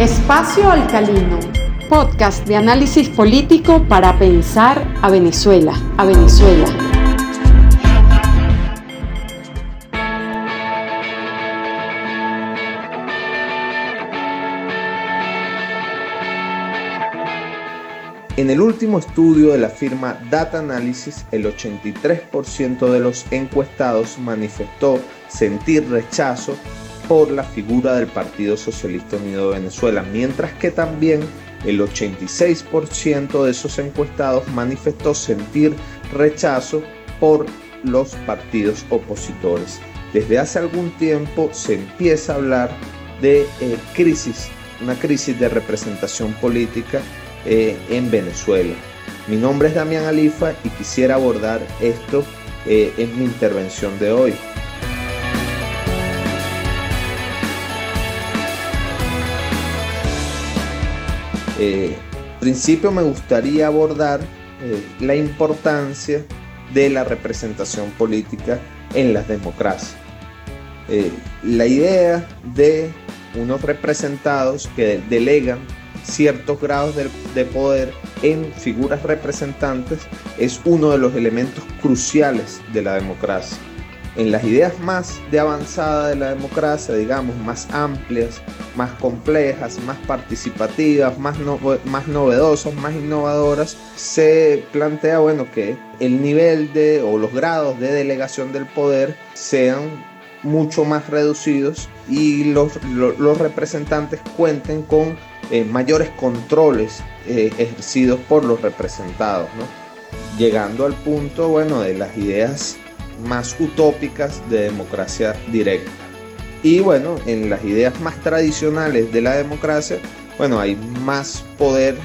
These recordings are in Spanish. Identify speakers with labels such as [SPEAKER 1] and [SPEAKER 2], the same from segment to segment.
[SPEAKER 1] Espacio Alcalino, podcast de análisis político para pensar a Venezuela, a Venezuela.
[SPEAKER 2] En el último estudio de la firma Data Analysis, el 83% de los encuestados manifestó sentir rechazo por la figura del Partido Socialista Unido de Venezuela, mientras que también el 86% de esos encuestados manifestó sentir rechazo por los partidos opositores. Desde hace algún tiempo se empieza a hablar de eh, crisis, una crisis de representación política eh, en Venezuela. Mi nombre es Damián Alifa y quisiera abordar esto eh, en mi intervención de hoy. Eh, principio me gustaría abordar eh, la importancia de la representación política en las democracias. Eh, la idea de unos representados que delegan ciertos grados de poder en figuras representantes es uno de los elementos cruciales de la democracia en las ideas más de avanzada de la democracia, digamos, más amplias, más complejas, más participativas, más, más novedosas, más innovadoras, se plantea, bueno, que el nivel de o los grados de delegación del poder sean mucho más reducidos y los, los, representantes cuenten con eh, mayores controles eh, ejercidos por los representados, llegando al punto, bueno, de las ideas más utópicas de democracia directa. Y bueno, en las ideas más tradicionales de la democracia, bueno, hay más poder,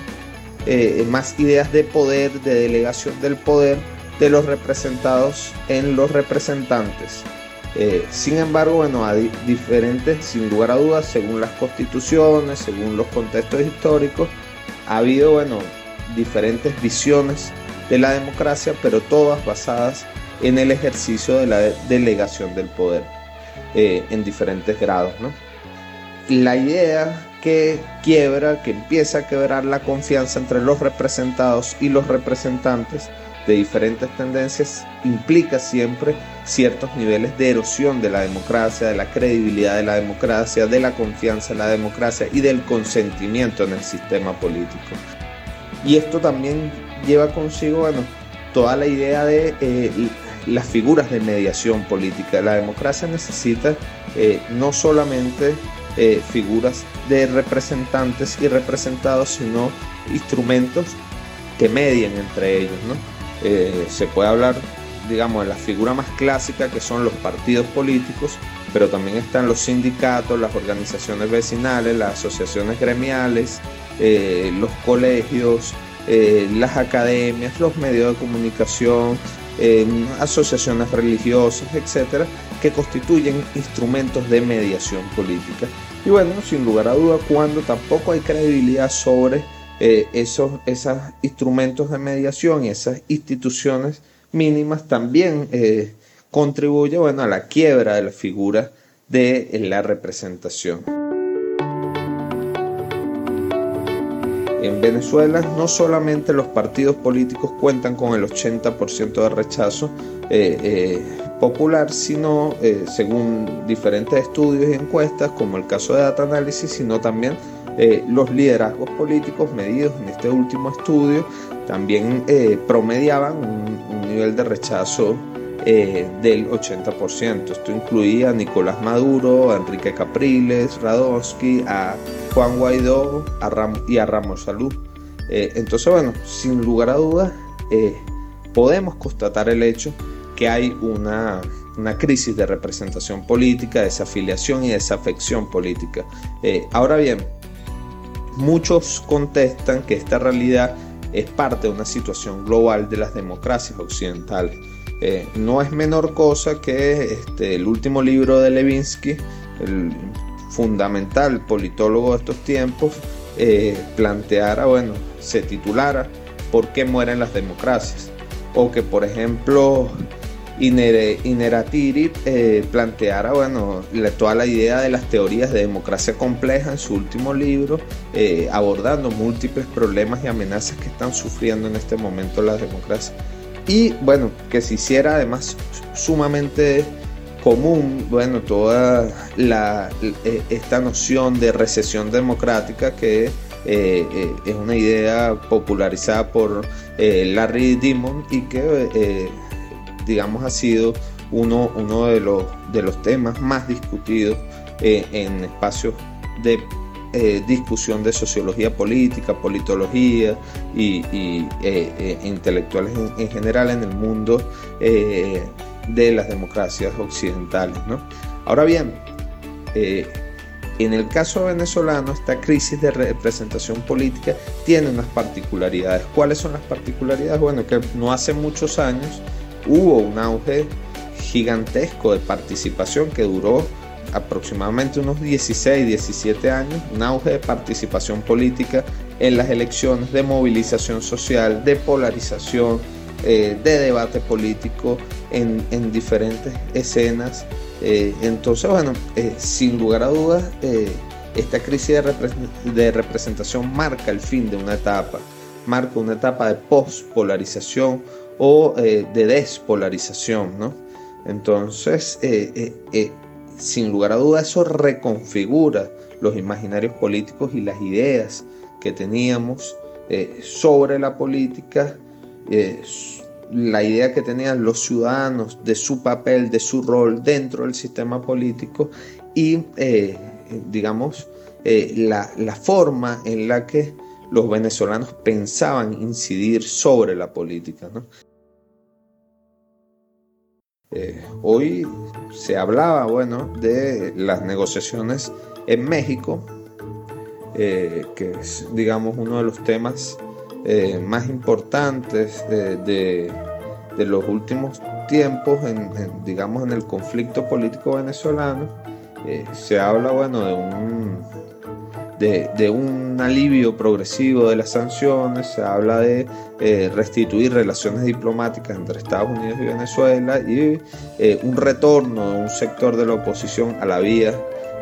[SPEAKER 2] eh, más ideas de poder, de delegación del poder de los representados en los representantes. Eh, sin embargo, bueno, hay diferentes, sin lugar a dudas, según las constituciones, según los contextos históricos, ha habido, bueno, diferentes visiones de la democracia, pero todas basadas en el ejercicio de la delegación del poder eh, en diferentes grados. La idea que quiebra, que empieza a quebrar la confianza entre los representados y los representantes de diferentes tendencias implica siempre ciertos niveles de erosión de la democracia, de la credibilidad de la democracia, de la confianza en la democracia y del consentimiento en el sistema político. Y esto también lleva consigo, bueno, toda la idea de eh, las figuras de mediación política. La democracia necesita eh, no solamente eh, figuras de representantes y representados, sino instrumentos que medien entre ellos. se puede hablar, digamos, de la figura más clásica que son los partidos políticos, pero también están los sindicatos, las organizaciones vecinales, las asociaciones gremiales, los colegios, eh, las academias, los medios de comunicación, asociaciones religiosas, etcétera, que constituyen instrumentos de mediación política. Y bueno, sin lugar a duda, cuando tampoco hay credibilidad sobre eh, esos, esos instrumentos de mediación y esas instituciones mínimas, también eh, contribuye bueno, a la quiebra de la figura de la representación. En Venezuela no solamente los partidos políticos cuentan con el 80% de rechazo eh, eh, popular, sino eh, según diferentes estudios y encuestas, como el caso de Data Analysis, sino también los liderazgos políticos medidos en este último estudio también promediaban un, nivel de rechazo del 80%. Esto incluía a Nicolás Maduro, a Enrique Capriles, Radonsky, a Juan Guaidó y a Ramos Salud. Eh, entonces, bueno, sin lugar a dudas, eh, podemos constatar el hecho que hay una, crisis de representación política, desafiliación y desafección política. Eh, ahora bien, muchos contestan que esta realidad es parte de una situación global de las democracias occidentales. No es menor cosa que este, el último libro de Levinsky, el fundamental politólogo de estos tiempos eh, planteara, bueno, se titulara ¿Por qué mueren las democracias? O que, por ejemplo, Ineratiri eh, planteara bueno, toda la idea de las teorías de democracia compleja en su último libro, eh, abordando múltiples problemas y amenazas que están sufriendo en este momento las democracias. Y bueno, que se hiciera además sumamente común, bueno, toda la, eh, esta noción de recesión democrática que es una idea popularizada por Larry Dimon y que digamos, ha sido uno, uno de, los, de los temas más discutidos eh, en espacios de eh, discusión de sociología política, politología y, eh, intelectuales en, general en el mundo de las democracias occidentales. Ahora bien, en el caso venezolano, esta crisis de representación política tiene unas particularidades. ¿Cuáles son las particularidades? Bueno, que no hace muchos años hubo un auge gigantesco de participación que duró aproximadamente unos 16, 17 años, un auge de participación política en las elecciones, de movilización social, de polarización, eh, de debate político en, diferentes escenas. Eh, entonces, bueno, eh, sin lugar a dudas, esta crisis de, representación marca el fin de una etapa, marca una etapa de post-polarización, o de despolarización, ¿no? Entonces, sin lugar a duda, eso reconfigura los imaginarios políticos y las ideas que teníamos sobre la política, la idea que tenían los ciudadanos de su papel, de su rol dentro del sistema político y, digamos, la, la forma en la que los venezolanos pensaban incidir sobre la política. Eh, hoy se hablaba bueno, de las negociaciones en México, eh, que es digamos uno de los temas eh, más importantes de, los últimos tiempos en, digamos en el conflicto político venezolano. se habla bueno de un de, un alivio progresivo de las sanciones, se habla de eh, restituir relaciones diplomáticas entre Estados Unidos y Venezuela y eh, un retorno de un sector de la oposición a la vía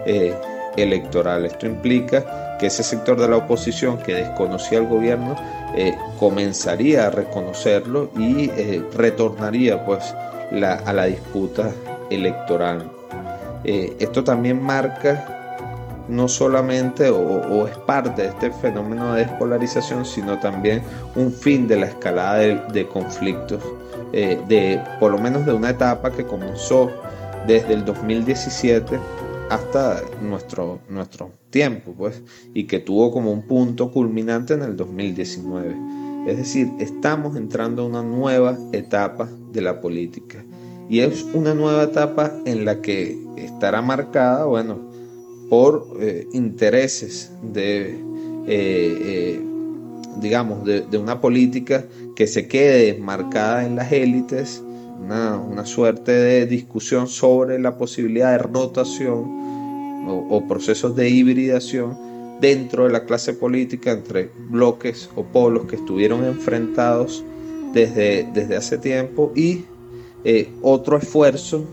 [SPEAKER 2] eh, electoral. Esto implica que ese sector de la oposición que desconocía al gobierno comenzaría a reconocerlo y retornaría pues a la disputa electoral. esto también marca no solamente o, es parte de este fenómeno de despolarización, sino también un fin de la escalada de, conflictos, eh, de por lo menos de una etapa que comenzó desde el 2017 hasta nuestro, nuestro tiempo, pues, y que tuvo como un punto culminante en el 2019. Es decir, estamos entrando a una nueva etapa de la política. Y es una nueva etapa en la que estará marcada, bueno, por eh, intereses de, eh, eh, digamos, de, una política que se quede marcada en las élites, una, suerte de discusión sobre la posibilidad de rotación o, procesos de hibridación dentro de la clase política entre bloques o polos que estuvieron enfrentados desde, desde hace tiempo y otro esfuerzo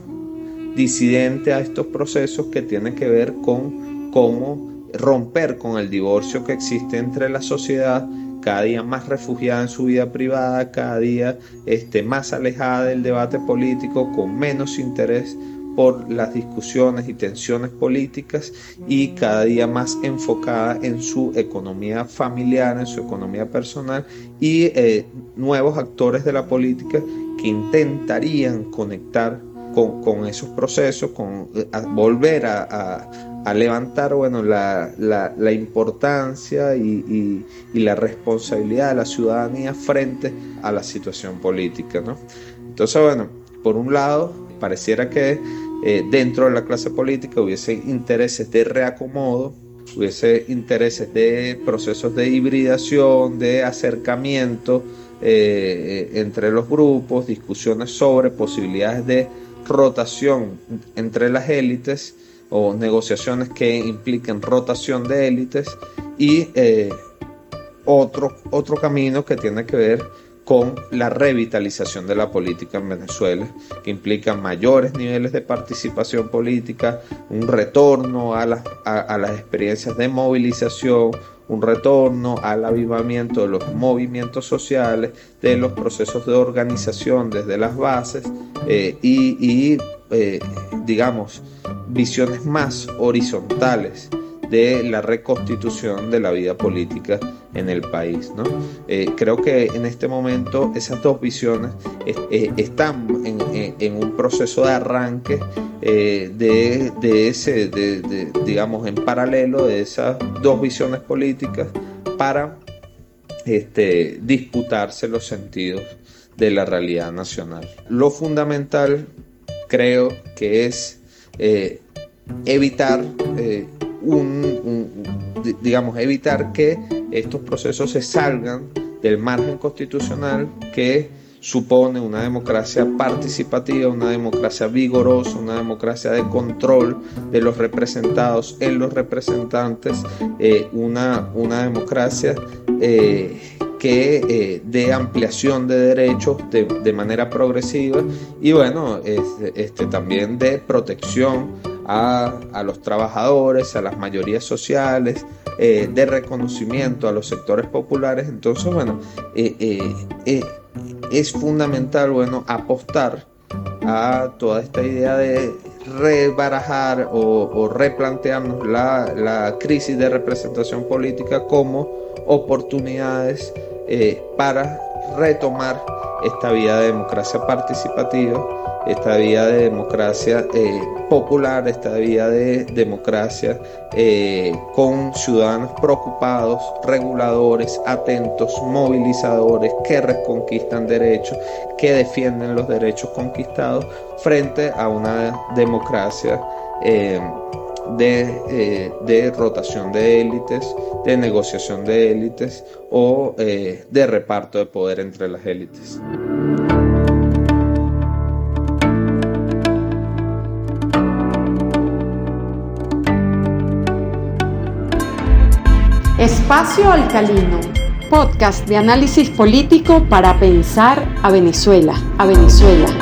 [SPEAKER 2] disidente a estos procesos que tienen que ver con cómo romper con el divorcio que existe entre la sociedad cada día más refugiada en su vida privada, cada día este, más alejada del debate político, con menos interés por las discusiones y tensiones políticas y cada día más enfocada en su economía familiar, en su economía personal y eh, nuevos actores de la política que intentarían conectar con, esos procesos, con volver a, levantar bueno, la, importancia y, la responsabilidad de la ciudadanía frente a la situación política. ¿no? Entonces, bueno, por un lado, pareciera que eh, dentro de la clase política hubiese intereses de reacomodo, hubiese intereses de procesos de hibridación, de acercamiento eh, entre los grupos, discusiones sobre posibilidades de rotación entre las élites o negociaciones que impliquen rotación de élites y eh, otro, otro camino que tiene que ver con la revitalización de la política en Venezuela, que implica mayores niveles de participación política, un retorno a, a las experiencias de movilización, un retorno al avivamiento de los movimientos sociales, de los procesos de organización desde las bases eh, y, eh, digamos, visiones más horizontales de la reconstitución de la vida política en el país. ¿no? Eh, creo que en este momento esas dos visiones están en, un proceso de arranque de, de, ese, digamos, en paralelo de esas dos visiones políticas para este, disputarse los sentidos de la realidad nacional. Lo fundamental creo que es eh, evitar un, digamos evitar que estos procesos se salgan del margen constitucional que supone una democracia participativa, una democracia vigorosa, una democracia de control de los representados en los representantes, eh, una, una, democracia eh, que eh, de ampliación de derechos de, manera progresiva y bueno, este, también de protección a, los trabajadores, a las mayorías sociales, de reconocimiento a los sectores populares. Entonces, bueno, es fundamental, bueno, apostar a toda esta idea de rebarajar o, replantearnos la, crisis de representación política como oportunidades eh, para retomar esta vía de democracia participativa esta vía de democracia eh, popular, esta vía de democracia eh, con ciudadanos preocupados, reguladores, atentos, movilizadores, que reconquistan derechos, que defienden los derechos conquistados frente a una democracia. Eh, de, de, rotación de élites, de negociación de élites o de reparto de poder entre las élites.
[SPEAKER 1] Espacio Alcalino, podcast de análisis político para pensar a Venezuela, a Venezuela.